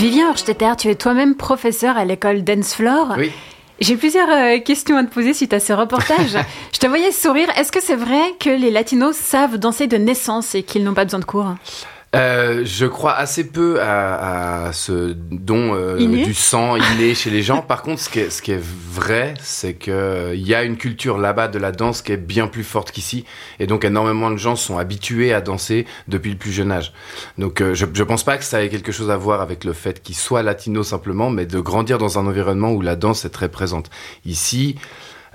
Vivien Horstetter, tu es toi-même professeur à l'école Dance Floor. Oui. J'ai plusieurs euh, questions à te poser suite à ce reportage. Je te voyais sourire. Est-ce que c'est vrai que les latinos savent danser de naissance et qu'ils n'ont pas besoin de cours? Euh, je crois assez peu à, à ce don euh, du sang inné chez les gens. Par contre, ce qui est, ce qui est vrai, c'est que euh, il y a une culture là-bas de la danse qui est bien plus forte qu'ici, et donc énormément de gens sont habitués à danser depuis le plus jeune âge. Donc, euh, je, je pense pas que ça ait quelque chose à voir avec le fait qu'ils soient latinos simplement, mais de grandir dans un environnement où la danse est très présente. Ici.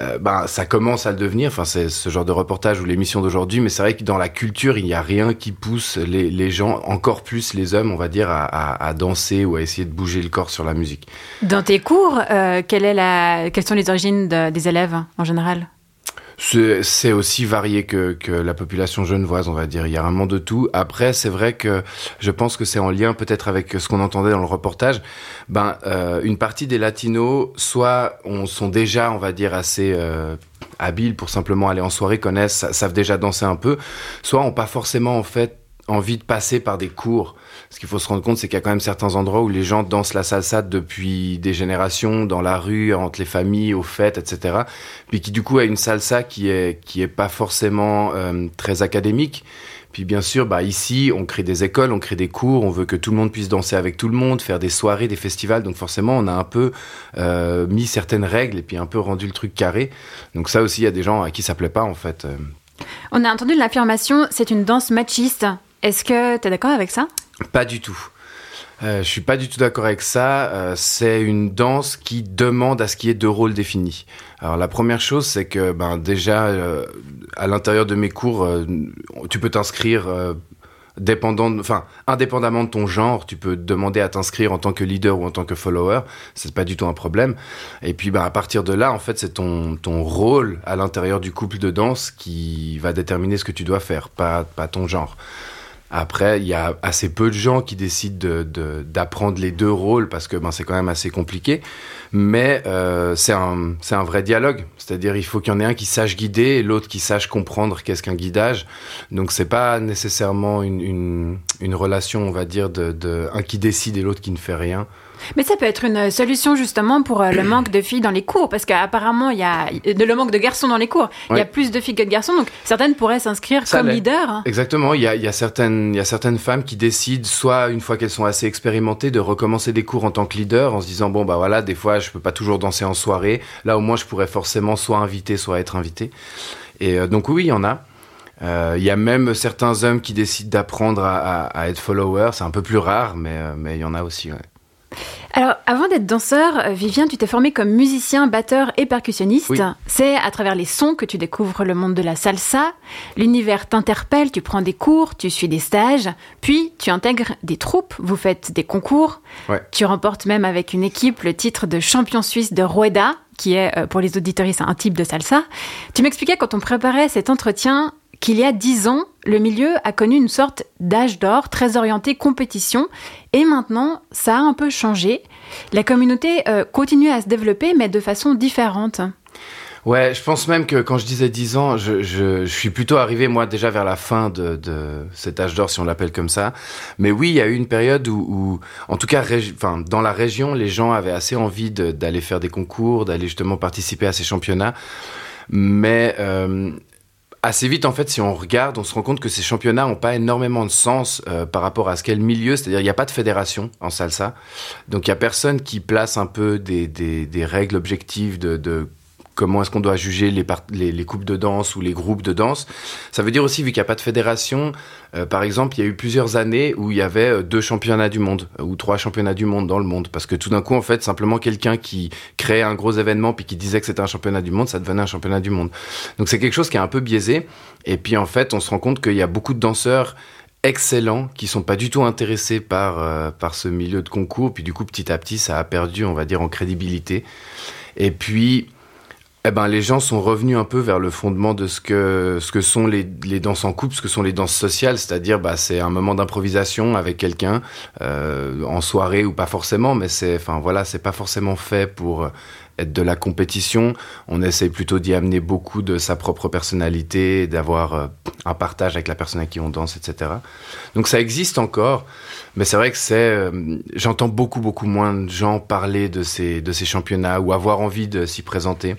Euh, ben, ça commence à le devenir. Enfin, c'est ce genre de reportage ou l'émission d'aujourd'hui, mais c'est vrai que dans la culture, il n'y a rien qui pousse les, gens, encore plus les hommes, on va dire, à, danser ou à essayer de bouger le corps sur la musique. Dans tes cours, euh, quelle est la... quelles sont les origines de, des élèves en général? C'est aussi varié que, que la population genevoise, on va dire. Il y a vraiment de tout. Après, c'est vrai que je pense que c'est en lien peut-être avec ce qu'on entendait dans le reportage. Ben, euh, une partie des latinos, soit on sont déjà, on va dire, assez euh, habiles pour simplement aller en soirée, connaissent, savent déjà danser un peu, soit ont pas forcément en fait envie de passer par des cours. Ce qu'il faut se rendre compte, c'est qu'il y a quand même certains endroits où les gens dansent la salsa depuis des générations, dans la rue, entre les familles, aux fêtes, etc. Puis qui du coup a une salsa qui est qui est pas forcément euh, très académique. Puis bien sûr, bah ici, on crée des écoles, on crée des cours, on veut que tout le monde puisse danser avec tout le monde, faire des soirées, des festivals. Donc forcément, on a un peu euh, mis certaines règles et puis un peu rendu le truc carré. Donc ça aussi, il y a des gens à qui ça plaît pas en fait. On a entendu l'affirmation, c'est une danse machiste. Est-ce que tu es d'accord avec ça? Pas du tout. Euh, je suis pas du tout d'accord avec ça. Euh, c'est une danse qui demande à ce qu'il y ait deux rôles définis. Alors la première chose, c'est que ben déjà euh, à l'intérieur de mes cours, euh, tu peux t'inscrire dépendant, enfin indépendamment de ton genre, tu peux demander à t'inscrire en tant que leader ou en tant que follower. C'est pas du tout un problème. Et puis ben à partir de là, en fait, c'est ton ton rôle à l'intérieur du couple de danse qui va déterminer ce que tu dois faire, pas pas ton genre. Après, il y a assez peu de gens qui décident d'apprendre de, les deux rôles parce que ben, c'est quand même assez compliqué. Mais euh, c'est un, un vrai dialogue. C'est-à-dire, il faut qu'il y en ait un qui sache guider et l'autre qui sache comprendre qu'est-ce qu'un guidage. Donc, c'est pas nécessairement une, une, une, relation, on va dire, de, de un qui décide et l'autre qui ne fait rien. Mais ça peut être une solution justement pour euh, le manque de filles dans les cours, parce qu'apparemment il y a de le manque de garçons dans les cours. Il y a plus de filles que de garçons, donc certaines pourraient s'inscrire comme leader. Hein. Exactement. Il y a, il y a certaines, il y a certaines femmes qui décident, soit une fois qu'elles sont assez expérimentées, de recommencer des cours en tant que leader, en se disant bon bah voilà, des fois je peux pas toujours danser en soirée. Là au moins je pourrais forcément soit inviter, soit être invité. Et euh, donc oui, il y en a. Il euh, y a même certains hommes qui décident d'apprendre à, à, à, être follower. C'est un peu plus rare, mais il mais y en a aussi. Ouais. Alors, avant d'être danseur, Vivien, tu t'es formé comme musicien, batteur et percussionniste. Oui. C'est à travers les sons que tu découvres le monde de la salsa. L'univers t'interpelle, tu prends des cours, tu suis des stages, puis tu intègres des troupes, vous faites des concours. Ouais. Tu remportes même avec une équipe le titre de champion suisse de Rueda, qui est euh, pour les auditoristes un type de salsa. Tu m'expliquais quand on préparait cet entretien qu'il y a dix ans, le milieu a connu une sorte d'âge d'or très orienté compétition et maintenant ça a un peu changé. La communauté euh, continue à se développer mais de façon différente. Ouais, je pense même que quand je disais 10 ans, je, suis plutôt arrivé, moi, déjà vers la fin de, de cet âge d'or, si on l'appelle comme ça. Mais oui, il y a eu une période où, en tout cas, dans la région, les gens avaient assez envie d'aller faire des concours, d'aller justement participer à ces championnats. Mais euh, assez vite, en fait, si on regarde, on se rend compte que ces championnats n'ont pas énormément de sens euh, par rapport à ce qu'est le milieu. C'est-à-dire, il n'y a pas de fédération en salsa. Donc, il n'y a personne qui place un peu des, des, des règles objectives de, de comment est-ce qu'on doit juger les, les, coupes de danse ou les groupes de danse. Ça veut dire aussi, vu qu'il n'y a pas de fédération, euh, par exemple, il y a eu plusieurs années où il y avait euh, deux championnats du monde euh, ou trois championnats du monde dans le monde. Parce que tout d'un coup, en fait, simplement quelqu'un qui créait un gros événement puis qui disait que c'était un championnat du monde, ça devenait un championnat du monde. Donc c'est quelque chose qui est un peu biaisé. Et puis en fait, on se rend compte qu'il y a beaucoup de danseurs excellents qui sont pas du tout intéressés par par ce milieu de concours puis du coup petit à petit ça a perdu on va dire en crédibilité et puis eh ben, les gens sont revenus un peu vers le fondement de ce que, ce que sont les, les danses en couple, ce que sont les danses sociales, c'est-à-dire bah, c'est un moment d'improvisation avec quelqu'un euh, en soirée ou pas forcément, mais c'est enfin voilà, c'est pas forcément fait pour être de la compétition. On essaye plutôt d'y amener beaucoup de sa propre personnalité, d'avoir euh, un partage avec la personne à qui on danse, etc. Donc ça existe encore, mais c'est vrai que c'est, euh, j'entends beaucoup beaucoup moins de gens parler de ces de ces championnats ou avoir envie de s'y présenter.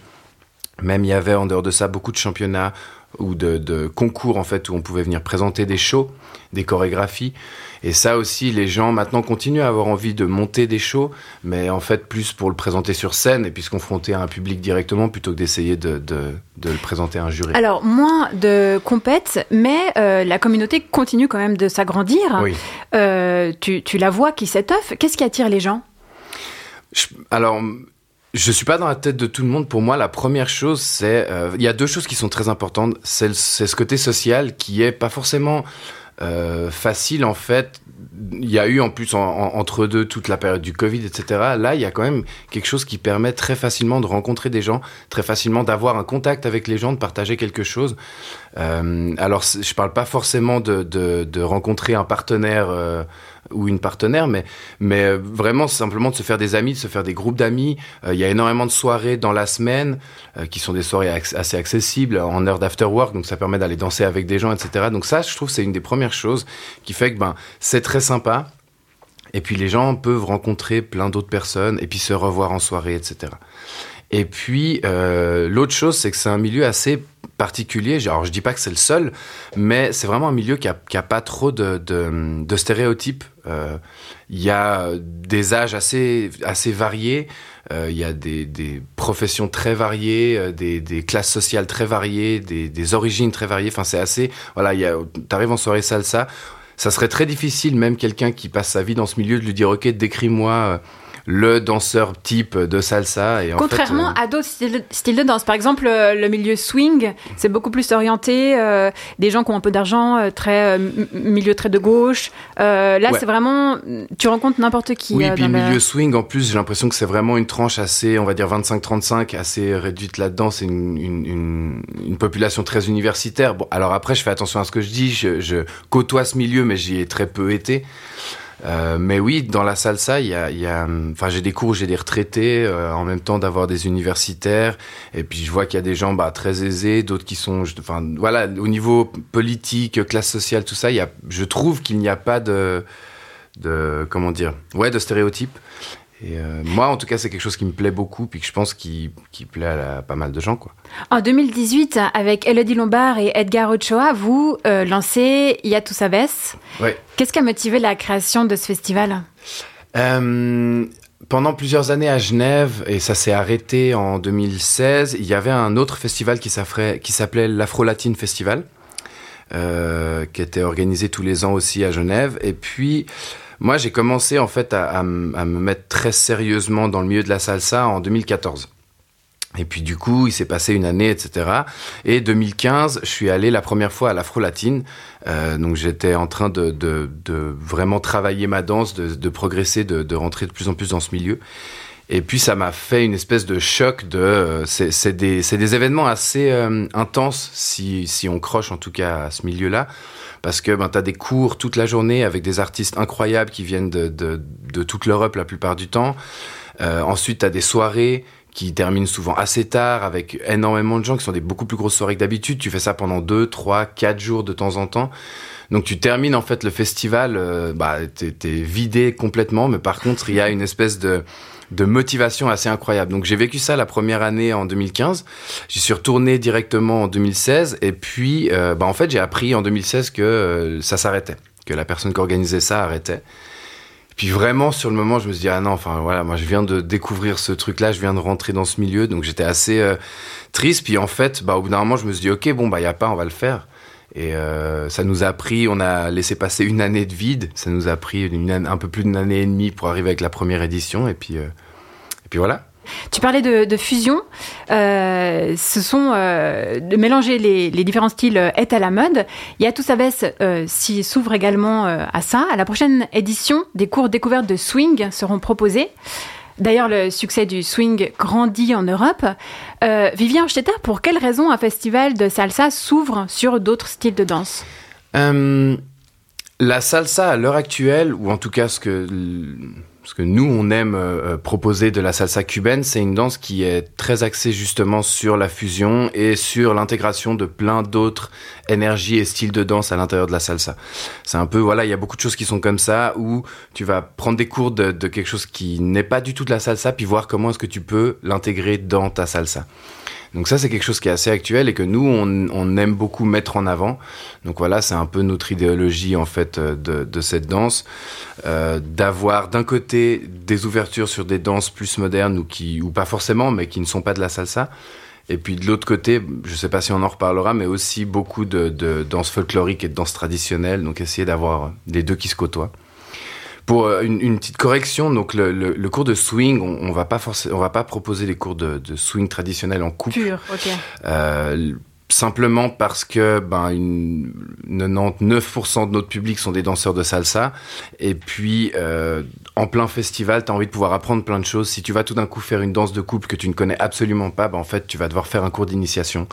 Même il y avait en dehors de ça beaucoup de championnats ou de, de, concours en fait où on pouvait venir présenter des shows, des chorégraphies. Et ça aussi, les gens maintenant continuent à avoir envie de monter des shows, mais en fait plus pour le présenter sur scène et puis se confronter à un public directement plutôt que d'essayer de, de, de, le présenter à un jury. Alors moins de compètes, mais euh, la communauté continue quand même de s'agrandir. Oui. Euh, tu, tu la vois qui s'étoffe. Qu'est-ce qui attire les gens? Je- Alors, je suis pas dans la tête de tout le monde. Pour moi, la première chose, c'est euh, il y a deux choses qui sont très importantes. C'est ce côté social qui est pas forcément euh, facile en fait. Il y a eu en plus en- en- entre deux toute la période du Covid, etc. Là, il y a quand même quelque chose qui permet très facilement de rencontrer des gens, très facilement d'avoir un contact avec les gens, de partager quelque chose. Euh, alors, je parle pas forcément de, de, de rencontrer un partenaire euh, ou une partenaire, mais, mais euh, vraiment simplement de se faire des amis, de se faire des groupes d'amis. Euh, Il y a énormément de soirées dans la semaine euh, qui sont des soirées assez accessibles en heure d'after work, donc ça permet d'aller danser avec des gens, etc. Donc ça, je trouve, c'est une des premières choses qui fait que ben c'est très sympa. Et puis les gens peuvent rencontrer plein d'autres personnes et puis se revoir en soirée, etc. Et puis euh, l'autre chose, c'est que c'est un milieu assez particulier. Alors je dis pas que c'est le seul, mais c'est vraiment un milieu qui a, qui a pas trop de, de, de stéréotypes. Euh, Il y a des âges assez assez variés. Euh, Il y a des, des professions très variées, euh, des, des classes sociales très variées, des, des origines très variées. Enfin, c'est assez. Voilà. T'arrives en soirée salsa ça serait très difficile, même quelqu'un qui passe sa vie dans ce milieu, de lui dire Ok, décris-moi le danseur type de salsa. Et en Contrairement fait, euh, à d'autres styles, styles de danse, par exemple euh, le milieu swing, c'est beaucoup plus orienté, euh, des gens qui ont un peu d'argent, très milieu très de gauche. Là, Ouais. c'est vraiment, tu rencontres n'importe qui. Oui, euh, puis dans la- milieu swing, en plus, j'ai l'impression que c'est vraiment une tranche assez, on va dire 25-35, assez réduite là-dedans. C'est une, une, une, une population très universitaire. Bon, alors après, je fais attention à ce que je dis. Je, je côtoie ce milieu, mais j'y ai très peu été. Euh, mais oui, dans la salsa, il y a, y a, enfin, j'ai des cours j'ai des retraités, euh, en même temps d'avoir des universitaires, et puis je vois qu'il y a des gens bah, très aisés, d'autres qui sont, enfin, voilà, au niveau politique, classe sociale, tout ça, il y a, je trouve qu'il n'y a pas de, de, comment dire, ouais, de stéréotypes. Et euh, moi, en tout cas, c'est quelque chose qui me plaît beaucoup, puis que je pense qui, qui plaît à, la- pas mal de gens, quoi. En 2018, avec Elodie Lombard et Edgar Ochoa, vous euh, lancez Yatou Sabes. Ouais. Qu'est-ce qui a motivé la création de ce festival? Euh, pendant plusieurs années à Genève, et ça s'est arrêté en 2016, il y avait un autre festival qui s'appelait l'Afro-Latine Festival, euh, qui était organisé tous les ans aussi à Genève. Et puis, moi, j'ai commencé en fait à, me mettre très sérieusement dans le milieu de la salsa en 2014. Et puis du coup, il s'est passé une année, etc. Et 2015, je suis allé la première fois à l'Afro-Latine. Euh, donc j'étais en train de, vraiment travailler ma danse, de, progresser, de rentrer de plus en plus dans ce milieu. Et puis ça m'a fait une espèce de choc de... euh, c'est des, des événements assez euh, intenses si, si on croche en tout cas à ce milieu-là. Parce que ben, tu as des cours toute la journée avec des artistes incroyables qui viennent de, de, de toute l'Europe la plupart du temps. Euh, ensuite, tu as des soirées qui terminent souvent assez tard avec énormément de gens qui sont des beaucoup plus grosses soirées que d'habitude. Tu fais ça pendant deux, trois, quatre jours de temps en temps. Donc tu termines en fait le festival, euh, bah, t'es vidé complètement, mais par contre il y a une espèce de de motivation assez incroyable. Donc j'ai vécu ça la première année en 2015. J'y suis retourné directement en 2016 et puis euh, bah, en fait j'ai appris en 2016 que euh, ça s'arrêtait, que la personne qui organisait ça arrêtait. Puis vraiment, sur le moment, je me suis dit, ah non, enfin voilà, moi je viens de découvrir ce truc-là, je viens de rentrer dans ce milieu, donc j'étais assez euh, triste. Puis en fait, bah, au bout d'un moment, je me suis dit, ok, bon, bah, n'y a pas, on va le faire. Et euh, ça nous a pris, on a laissé passer une année de vide, ça nous a pris un peu plus d'une année et demie pour arriver avec la première édition, et puis, euh, et puis voilà. Tu parlais de, fusion. Euh, ce sont de mélanger les, différents styles est à la mode. Yatou Sabes euh, s'y s'ouvre également à ça. À la prochaine édition, des cours découvertes de swing seront proposés. D'ailleurs, le succès du swing grandit en Europe. Euh, Vivien Stetter, pour quelle raison un festival de salsa s'ouvre sur d'autres styles de danse? Euh, la salsa à l'heure actuelle, ou en tout cas ce que, parce que nous, on aime euh, proposer de la salsa cubaine. C'est une danse qui est très axée justement sur la fusion et sur l'intégration de plein d'autres énergies et styles de danse à l'intérieur de la salsa. C'est un peu, voilà, il y a beaucoup de choses qui sont comme ça où tu vas prendre des cours de, de quelque chose qui n'est pas du tout de la salsa, puis voir comment est-ce que tu peux l'intégrer dans ta salsa. Donc ça, c'est quelque chose qui est assez actuel et que nous, on, on aime beaucoup mettre en avant. Donc voilà, c'est un peu notre idéologie en fait euh, de, de cette danse, euh, d'avoir d'un côté des ouvertures sur des danses plus modernes ou qui ou pas forcément, mais qui ne sont pas de la salsa. Et puis de l'autre côté, je sais pas si on en reparlera, mais aussi beaucoup de, de danse folklorique et de danse traditionnelle. Donc essayer d'avoir les deux qui se côtoient. Pour euh, une, une, petite correction, donc le, le, le cours de swing, on, on va pas forcément, on va pas proposer des cours de, de swing traditionnel en couple. Pur, ok. Euh, simplement parce que ben une 99% de notre public sont des danseurs de salsa et puis euh, en plein festival tu as envie de pouvoir apprendre plein de choses si tu vas tout d'un coup faire une danse de couple que tu ne connais absolument pas ben en fait tu vas devoir faire un cours d'initiation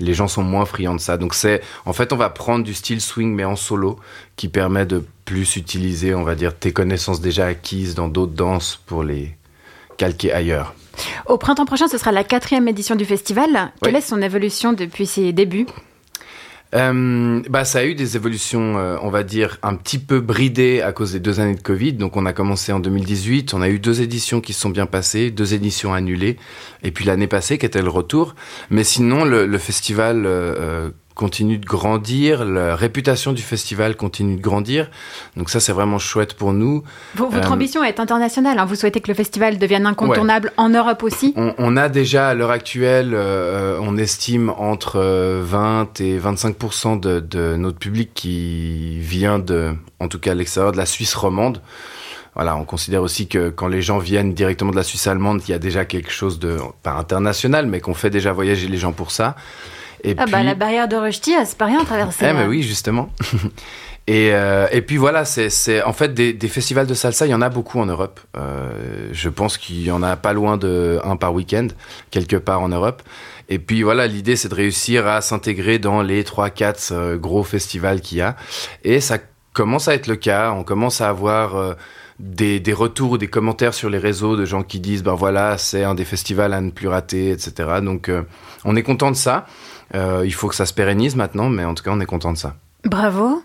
les gens sont moins friands de ça donc c'est en fait on va prendre du style swing mais en solo qui permet de plus utiliser on va dire tes connaissances déjà acquises dans d'autres danses pour les calquer ailleurs Au printemps prochain, ce sera la quatrième édition du festival. Quelle Oui. est son évolution depuis ses débuts? Euh, bah, ça a eu des évolutions, euh, on va dire, un petit peu bridées à cause des deux années de Covid. Donc, on a commencé en 2018. On a eu deux éditions qui se sont bien passées, deux éditions annulées. Et puis l'année passée, qui était le retour. Mais sinon, le, le festival euh, euh, continue de grandir. La réputation du festival continue de grandir. Donc, ça, c'est vraiment chouette pour nous. Votre Euh, ambition est internationale. hein. Vous souhaitez que le festival devienne incontournable en Europe aussi? On, on a déjà à l'heure actuelle, euh, on estime entre euh, 20 et 25 de, de notre public qui vient de, en tout cas à l'extérieur de la Suisse romande. Voilà, on considère aussi que quand les gens viennent directement de la Suisse allemande, il y a déjà quelque chose de pas international, mais qu'on fait déjà voyager les gens pour ça. Et Ah bah la barrière de Rushdie, c'est pas rien à traverser. eh là. oui, justement. et, euh, et puis voilà, c'est, c'est en fait des, des festivals de salsa, il y en a beaucoup en Europe. Euh, je pense qu'il y en a pas loin de un par week-end, quelque part en Europe. Et puis voilà, l'idée c'est de réussir à s'intégrer dans les 3-4 euh, gros festivals qu'il y a. Et ça commence à être le cas. On commence à avoir euh, des, des retours ou des commentaires sur les réseaux de gens qui disent ben voilà, c'est un des festivals à ne plus rater, etc. Donc euh, on est content de ça. Euh, il faut que ça se pérennise maintenant, mais en tout cas, on est content de ça. Bravo.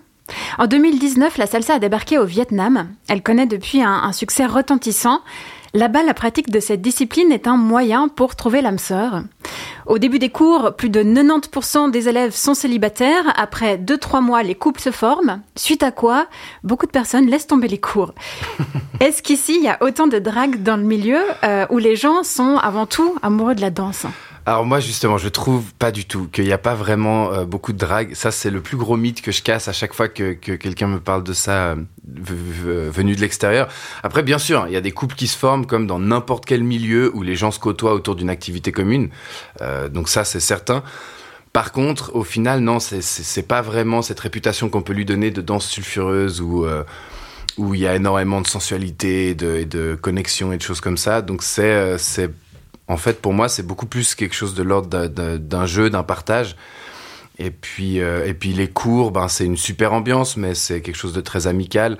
En 2019, la salsa a débarqué au Vietnam. Elle connaît depuis un succès retentissant. Là-bas, la pratique de cette discipline est un moyen pour trouver l'âme sœur. Au début des cours, plus de 90% des élèves sont célibataires. Après 2-3 mois, les couples se forment. Suite à quoi, beaucoup de personnes laissent tomber les cours. Est-ce qu'ici, il y a autant de drague dans le milieu euh, où les gens sont avant tout amoureux de la danse? Alors moi, justement, je trouve pas du tout qu'il n'y a pas vraiment euh, beaucoup de drague. Ça, c'est le plus gros mythe que je casse à chaque fois que, que quelqu'un me parle de ça euh, v- venu de l'extérieur. Après, bien sûr, il y a des couples qui se forment comme dans n'importe quel milieu où les gens se côtoient autour d'une activité commune. Euh, donc ça, c'est certain. Par contre, au final, non, c'est- pas vraiment cette réputation qu'on peut lui donner de danse sulfureuse ou euh, où il y a énormément de sensualité, de, de connexion et de choses comme ça. Donc euh, c'est en fait pour moi c'est beaucoup plus quelque chose de l'ordre d'un- jeu, d'un partage. Et puis euh, et puis les cours, ben c'est une super ambiance, mais c'est quelque chose de très amical.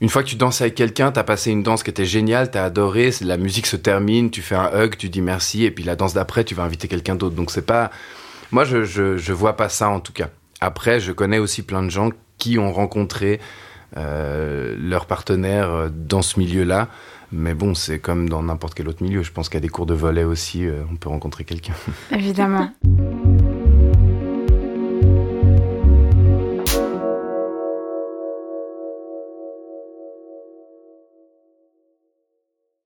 Une fois que tu danses avec quelqu'un, t'as passé une danse qui était géniale, t'as adoré, la musique se termine, tu fais un hug, tu dis merci, et puis la danse d'après, tu vas inviter quelqu'un d'autre. Donc c'est pas, moi je, je vois pas ça en tout cas. Après, je connais aussi plein de gens qui ont rencontré euh, leur partenaire euh, dans ce milieu-là. Mais bon, c'est comme dans n'importe quel autre milieu. Je pense qu'il y a des cours de volet aussi, euh, on peut rencontrer quelqu'un. Évidemment.